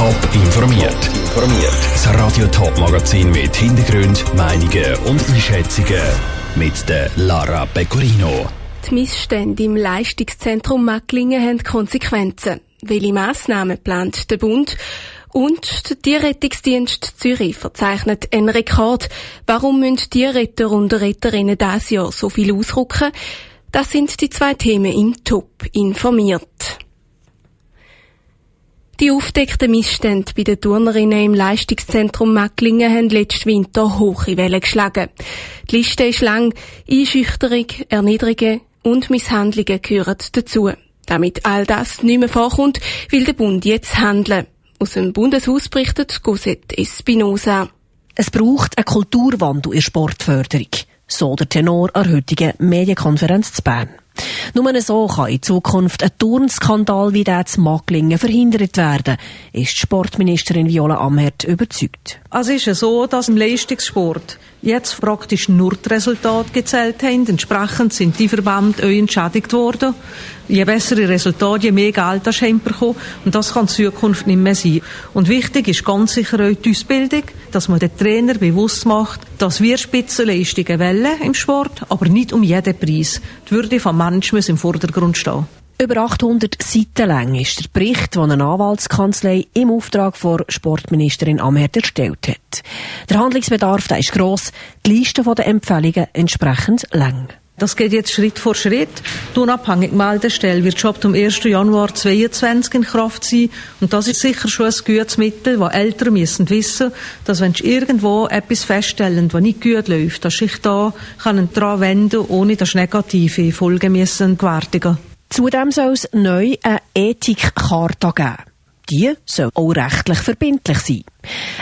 Top informiert. Informiert. Das Radio Top Magazin mit Hintergrund, Meinungen und Einschätzungen mit der Lara Pecorino. Die Missstände im Leistungszentrum Macklingen haben Konsequenzen. Welche Massnahmen plant der Bund? Und der Tierrettungsdienst Zürich verzeichnet einen Rekord. Warum müssen Tierretter und Retterinnen dieses Jahr so viel ausrücken? Das sind die zwei Themen im Top informiert. Die aufdeckten Missstände bei den Turnerinnen im Leistungszentrum Macklingen haben letzten Winter hohe Wellen geschlagen. Die Liste ist lang. Einschüchterung, Erniedrigungen und Misshandlungen gehören dazu. Damit all das nicht mehr vorkommt, will der Bund jetzt handeln. Aus dem Bundeshaus berichtet Cosette Espinosa. Es braucht einen Kulturwandel in der Sportförderung. So der Tenor an heutigen Medienkonferenz zu Bern. Nur so kann in Zukunft ein Turnskandal wie der zu Macklingen verhindert werden, ist die Sportministerin Viola Amherd überzeugt. Also ist es so, dass im Leistungssport jetzt praktisch nur die Resultate gezählt haben. Entsprechend sind die Verbände auch entschädigt worden. Je bessere Resultate, je mehr Geld das bekommen. Und das kann in Zukunft nicht mehr sein. Und wichtig ist ganz sicher auch die Ausbildung, dass man den Trainer bewusst macht, dass wir Spitzenleistungen wollen im Sport, aber nicht um jeden Preis. Die Würde vom Menschen muss im Vordergrund stehen. Über 800 Seiten lang ist der Bericht, den eine Anwaltskanzlei im Auftrag von Sportministerin Amherd erstellt hat. Der Handlungsbedarf der ist gross, die Liste der Empfehlungen entsprechend lang. Das geht jetzt Schritt vor Schritt. Die unabhängige Meldestelle wird schon ab dem 1. Januar 2022 in Kraft sein. Und das ist sicher schon ein gutes Mittel, das Eltern müssen wissen, dass wenn sie irgendwo etwas feststellen, was nicht gut läuft, dass sich da daran wenden ohne dass negative Folgen müssen gewärtigen Zudem soll es neu eine Ethikcharta geben. Die soll auch rechtlich verbindlich sein.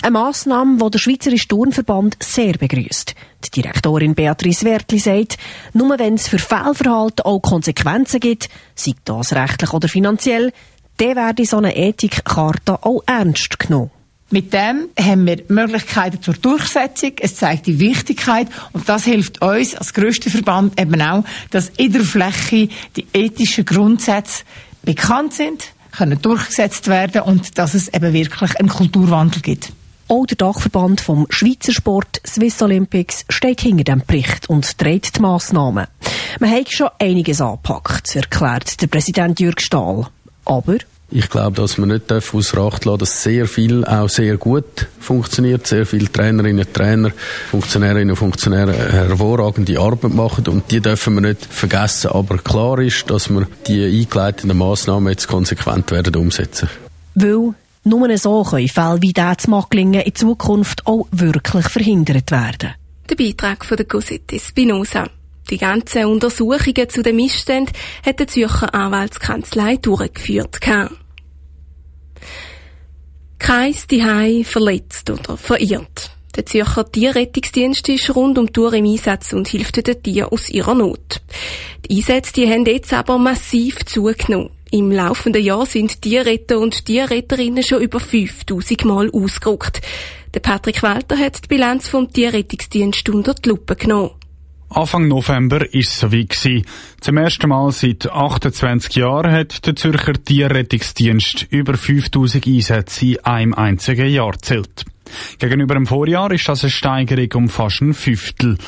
Eine Massnahme, die der Schweizerische Turnverband sehr begrüßt. Die Direktorin Beatrice Wertli sagt, nur wenn es für Fehlverhalten auch Konsequenzen gibt, sei das rechtlich oder finanziell, dann werde so eine Ethikcharta auch ernst genommen. Mit dem haben wir Möglichkeiten zur Durchsetzung. Es zeigt die Wichtigkeit und das hilft uns als grösster Verband eben auch, dass in der Fläche die ethischen Grundsätze bekannt sind, können durchgesetzt werden und dass es eben wirklich einen Kulturwandel gibt. Auch der Dachverband vom Schweizer Sport Swiss Olympics steht hinter dem Bericht und trägt die Massnahmen. Man hat schon einiges angepackt, erklärt der Präsident Jürg Stahl. Aber ich glaube, dass man nicht außer Acht lassen dass sehr viel auch sehr gut funktioniert. Sehr viele Trainerinnen und Trainer, Funktionärinnen und Funktionäre hervorragende Arbeit machen und die dürfen wir nicht vergessen. Aber klar ist, dass wir die eingeleiteten Massnahmen jetzt konsequent werden umsetzen. Weil nur so können Fälle wie der zu Macklingen in Zukunft auch wirklich verhindert werden. Der Beitrag von der Cosette Spinoza. Die ganzen Untersuchungen zu den Missständen hat die Zürcher Anwaltskanzlei durchgeführt. Keins die verletzt oder verirrt. Der Zürcher Tierrettungsdienst ist rund um die Tour im Einsatz und hilft den Tieren aus ihrer Not. Die Einsätze die haben jetzt aber massiv zugenommen. Im laufenden Jahr sind Tierretter und Tierretterinnen schon über 5000 Mal ausgerückt. Der Patrick Walter hat die Bilanz vom Tierrettungsdienst unter die Lupe genommen. Anfang November ist es soweit. Zum ersten Mal seit 28 Jahren hat der Zürcher Tierrettungsdienst über 5000 Einsätze in einem einzigen Jahr zählt. Gegenüber dem Vorjahr ist das eine Steigerung um fast ein Fünftel.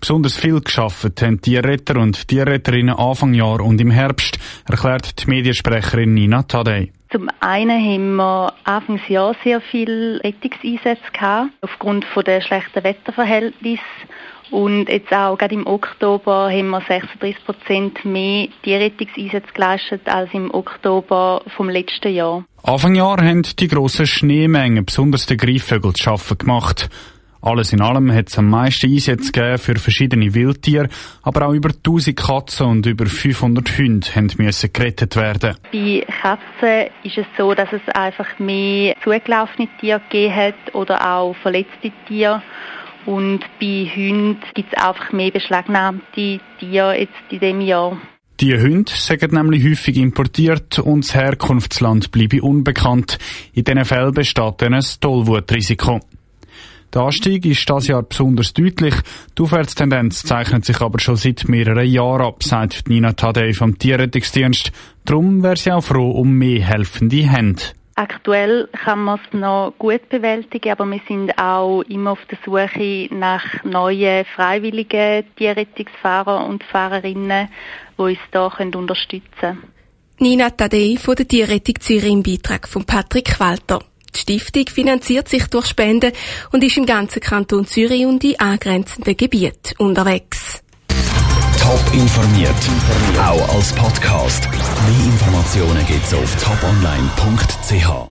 Besonders viel geschafft haben Tierretter und Tierretterinnen Anfang Jahr und im Herbst, erklärt die Mediensprecherin Nina Tadei. Zum einen haben wir Anfangsjahr sehr viele Rettungseinsätze gehabt, aufgrund der schlechten Wetterverhältnisse und jetzt auch gerade im Oktober haben wir 36 Prozent mehr Tierrettungseinsätze geleistet als im Oktober vom letzten Jahr. Anfang Jahr haben die grossen Schneemengen besonders den Greifvögeln zu schaffen gemacht. Alles in allem hat es am meisten Einsätze gegeben für verschiedene Wildtiere, aber auch über 1000 Katzen und über 500 Hunde müssen gerettet werden. Bei Katzen ist es so, dass es einfach mehr zugelaufene Tiere gegeben hat oder auch verletzte Tiere. Und bei Hunden gibt es einfach mehr beschlagnahmte Tiere jetzt in diesem Jahr. Die Hunde sind nämlich häufig importiert und das Herkunftsland bleibe unbekannt. In diesen Fällen besteht dann ein Tollwutrisiko. Der Anstieg ist das Jahr besonders deutlich. Die Aufwärtstendenz zeichnet sich aber schon seit mehreren Jahren ab, sagt Nina Tadei vom Tierrettungsdienst. Darum wäre sie auch froh um mehr helfende Hände. Aktuell kann man es noch gut bewältigen, aber wir sind auch immer auf der Suche nach neuen freiwilligen Tierrettungsfahrer und Fahrerinnen, die uns da unterstützen können. Nina Tadei von der Tierrettung Zürich im Beitrag von Patrick Walter. Die Stiftung finanziert sich durch Spenden und ist im ganzen Kanton Zürich und in angrenzenden Gebieten unterwegs. Top informiert, auch als Podcast. Mehr Informationen gibt's auf toponline.ch.